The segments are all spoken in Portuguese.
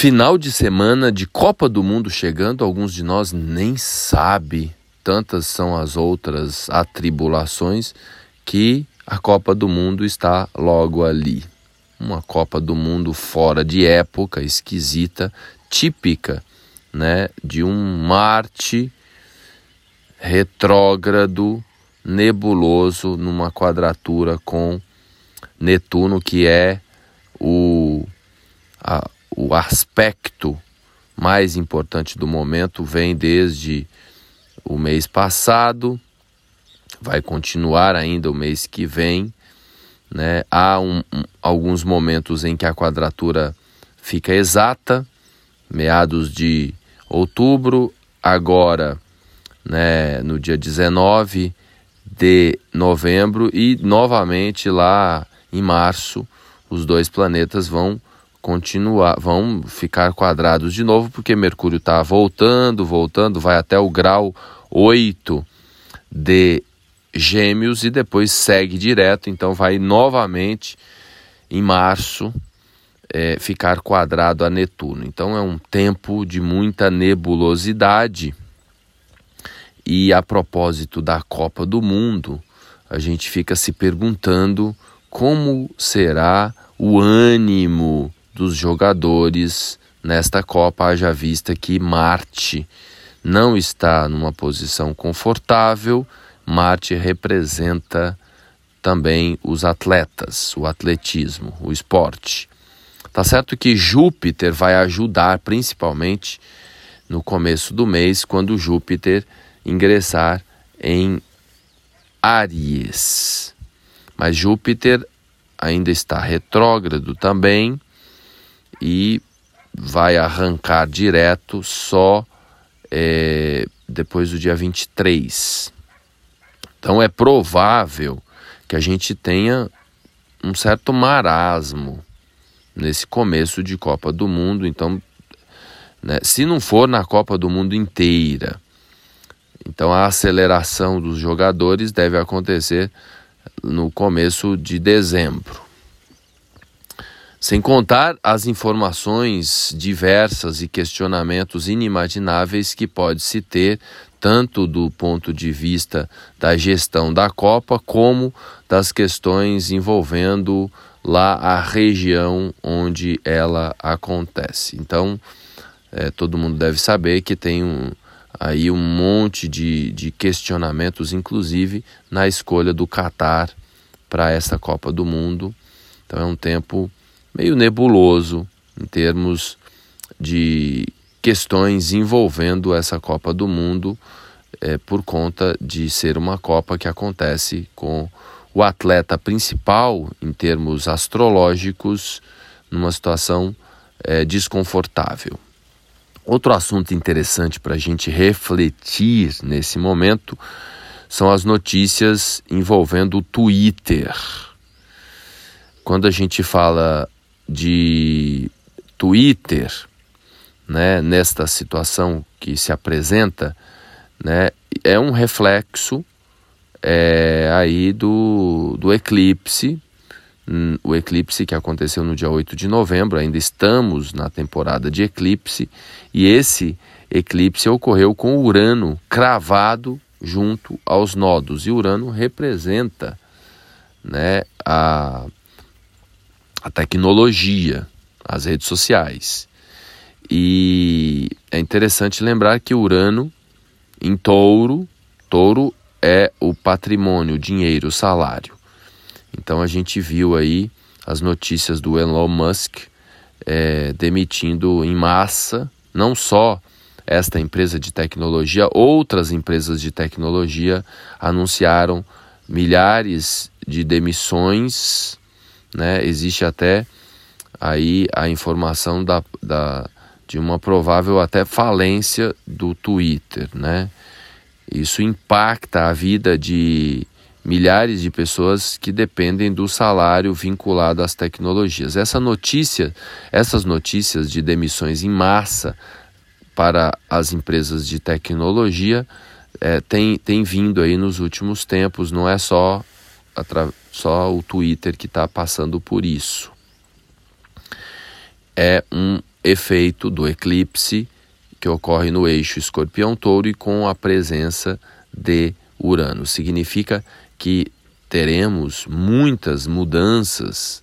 Final de semana de Copa do Mundo chegando, alguns de nós nem sabe, tantas são as outras atribulações que a Copa do Mundo está logo ali. Uma Copa do Mundo fora de época, esquisita, típica, né, de um Marte retrógrado, nebuloso numa quadratura com Netuno, que é o, a, o aspecto mais importante do momento, vem desde o mês passado, vai continuar ainda o mês que vem. Né? Há um, um, alguns momentos em que a quadratura fica exata, meados de outubro, agora né, no dia 19 de novembro e novamente lá em março os dois planetas vão continuar, vão ficar quadrados de novo porque Mercúrio está voltando, voltando, vai até o grau 8 de Gêmeos e depois segue direto, então vai novamente em março é, ficar quadrado a Netuno. Então é um tempo de muita nebulosidade e a propósito da Copa do Mundo, a gente fica se perguntando como será o ânimo dos jogadores nesta Copa, haja vista que Marte não está numa posição confortável, Marte representa também os atletas, o atletismo, o esporte. Tá certo que Júpiter vai ajudar principalmente no começo do mês, quando Júpiter ingressar em Aries. Mas Júpiter ainda está retrógrado também e vai arrancar direto só é, depois do dia 23. Então é provável que a gente tenha um certo marasmo nesse começo de Copa do Mundo. Então, né, se não for na Copa do Mundo inteira, então a aceleração dos jogadores deve acontecer no começo de dezembro. Sem contar as informações diversas e questionamentos inimagináveis que pode se ter, tanto do ponto de vista da gestão da Copa, como das questões envolvendo lá a região onde ela acontece. Então, é, todo mundo deve saber que tem um, aí um monte de, de questionamentos, inclusive na escolha do Catar para essa Copa do Mundo. Então é um tempo meio nebuloso em termos de questões envolvendo essa Copa do Mundo, é, por conta de ser uma Copa que acontece com o atleta principal em termos astrológicos numa situação é, desconfortável. Outro assunto interessante para a gente refletir nesse momento são as notícias envolvendo o Twitter. Quando a gente fala de Twitter, né, nesta situação que se apresenta, né, é um reflexo é, aí do, do eclipse Hum, o eclipse que aconteceu no dia 8 de novembro, ainda estamos na temporada de eclipse, e esse eclipse ocorreu com Urano cravado junto aos nodos, e Urano representa né, a, a tecnologia, as redes sociais. E é interessante lembrar que Urano em touro, touro é o patrimônio, o dinheiro, o salário. Então a gente viu aí as notícias do Elon Musk é, demitindo em massa, não só esta empresa de tecnologia, outras empresas de tecnologia anunciaram milhares de demissões, né? Existe até aí a informação da, da, de uma provável até falência do Twitter, né? Isso impacta a vida de milhares de pessoas que dependem do salário vinculado às tecnologias. Essa notícia, essas notícias de demissões em massa para as empresas de tecnologia é, tem, tem vindo aí nos últimos tempos, não é só, só o Twitter que está passando por isso. É um efeito do eclipse que ocorre no eixo Escorpião-Touro e com a presença de Urano. Significa que teremos muitas mudanças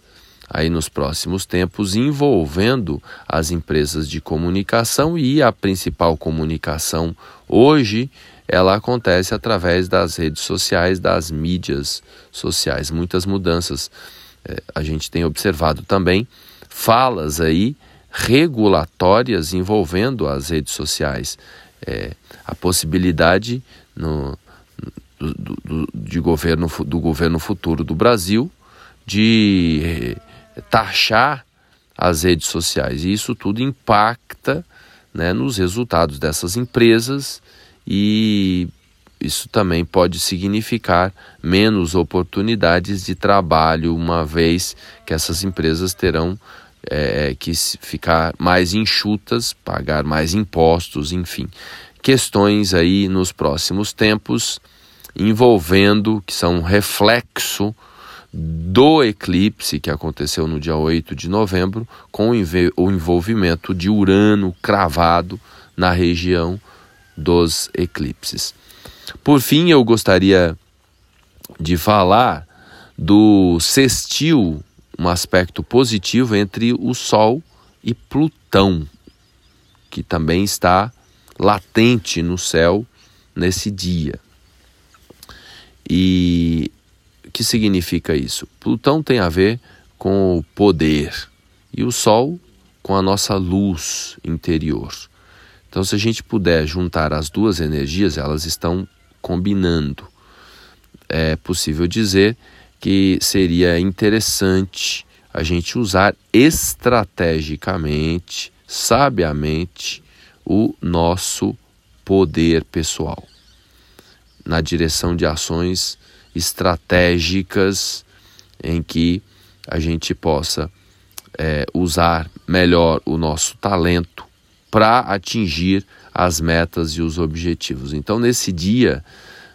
aí nos próximos tempos envolvendo as empresas de comunicação e a principal comunicação hoje ela acontece através das redes sociais, das mídias sociais. Muitas mudanças é, a gente tem observado também falas aí regulatórias envolvendo as redes sociais. É, a possibilidade no, do, do, de governo, do governo futuro do Brasil de taxar as redes sociais. E isso tudo impacta né, nos resultados dessas empresas e isso também pode significar menos oportunidades de trabalho, uma vez que essas empresas terão é, que ficar mais enxutas, pagar mais impostos, enfim. Questões aí nos próximos tempos envolvendo, que são reflexo do eclipse que aconteceu no dia 8 de novembro, com o envolvimento de Urano cravado na região dos eclipses. Por fim, eu gostaria de falar do sextil, um aspecto positivo entre o Sol e Plutão, que também está latente no céu nesse dia. E o que significa isso? Plutão tem a ver com o poder e o Sol com a nossa luz interior. Então, se a gente puder juntar as duas energias, elas estão combinando. É possível dizer que seria interessante a gente usar estrategicamente, sabiamente, o nosso poder pessoal na direção de ações estratégicas em que a gente possa é, usar melhor o nosso talento para atingir as metas e os objetivos. Então, nesse dia,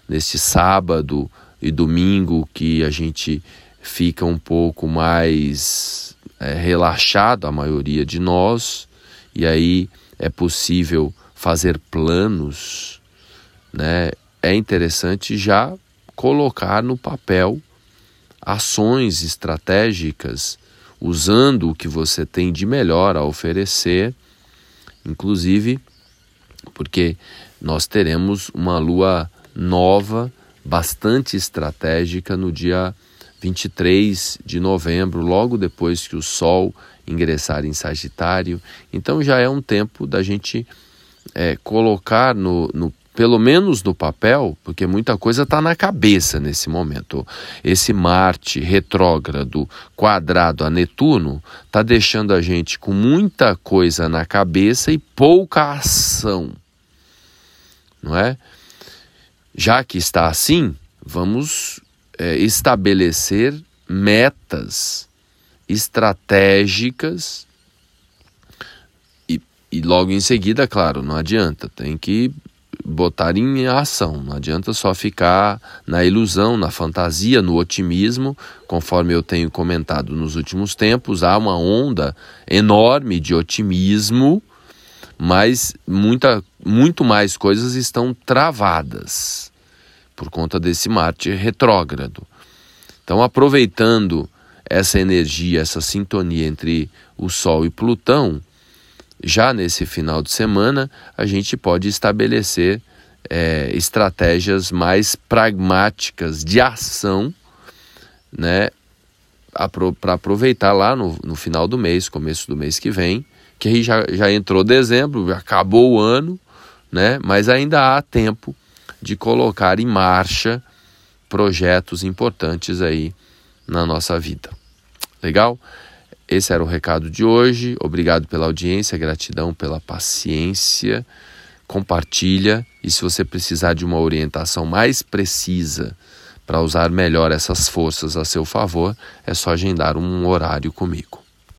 nesse sábado e domingo, que a gente fica um pouco mais é, relaxado, a maioria de nós, e aí é possível fazer planos, né? é interessante já colocar no papel ações estratégicas usando o que você tem de melhor a oferecer, inclusive porque nós teremos uma lua nova, bastante estratégica no dia 23 de novembro, logo depois que o Sol ingressar em Sagitário. Então já é um tempo da gente é, colocar no, no pelo menos no papel, porque muita coisa está na cabeça nesse momento. Esse Marte retrógrado quadrado a Netuno está deixando a gente com muita coisa na cabeça e pouca ação, não é? Já que está assim, vamos é, estabelecer metas estratégicas e, e logo em seguida, claro, não adianta, tem que botar em ação. Não adianta só ficar na ilusão, na fantasia, no otimismo, conforme eu tenho comentado nos últimos tempos, há uma onda enorme de otimismo, mas muita, muito mais coisas estão travadas por conta desse Marte retrógrado. Então, aproveitando essa energia, essa sintonia entre o Sol e Plutão, já nesse final de semana, a gente pode estabelecer é, estratégias mais pragmáticas de ação, né, para aproveitar lá no, no final do mês, começo do mês que vem, que aí já, já entrou dezembro, acabou o ano, né, mas ainda há tempo de colocar em marcha projetos importantes aí na nossa vida. Legal? Esse era o recado de hoje. Obrigado pela audiência, gratidão pela paciência. Compartilha e se você precisar de uma orientação mais precisa para usar melhor essas forças a seu favor, é só agendar um horário comigo.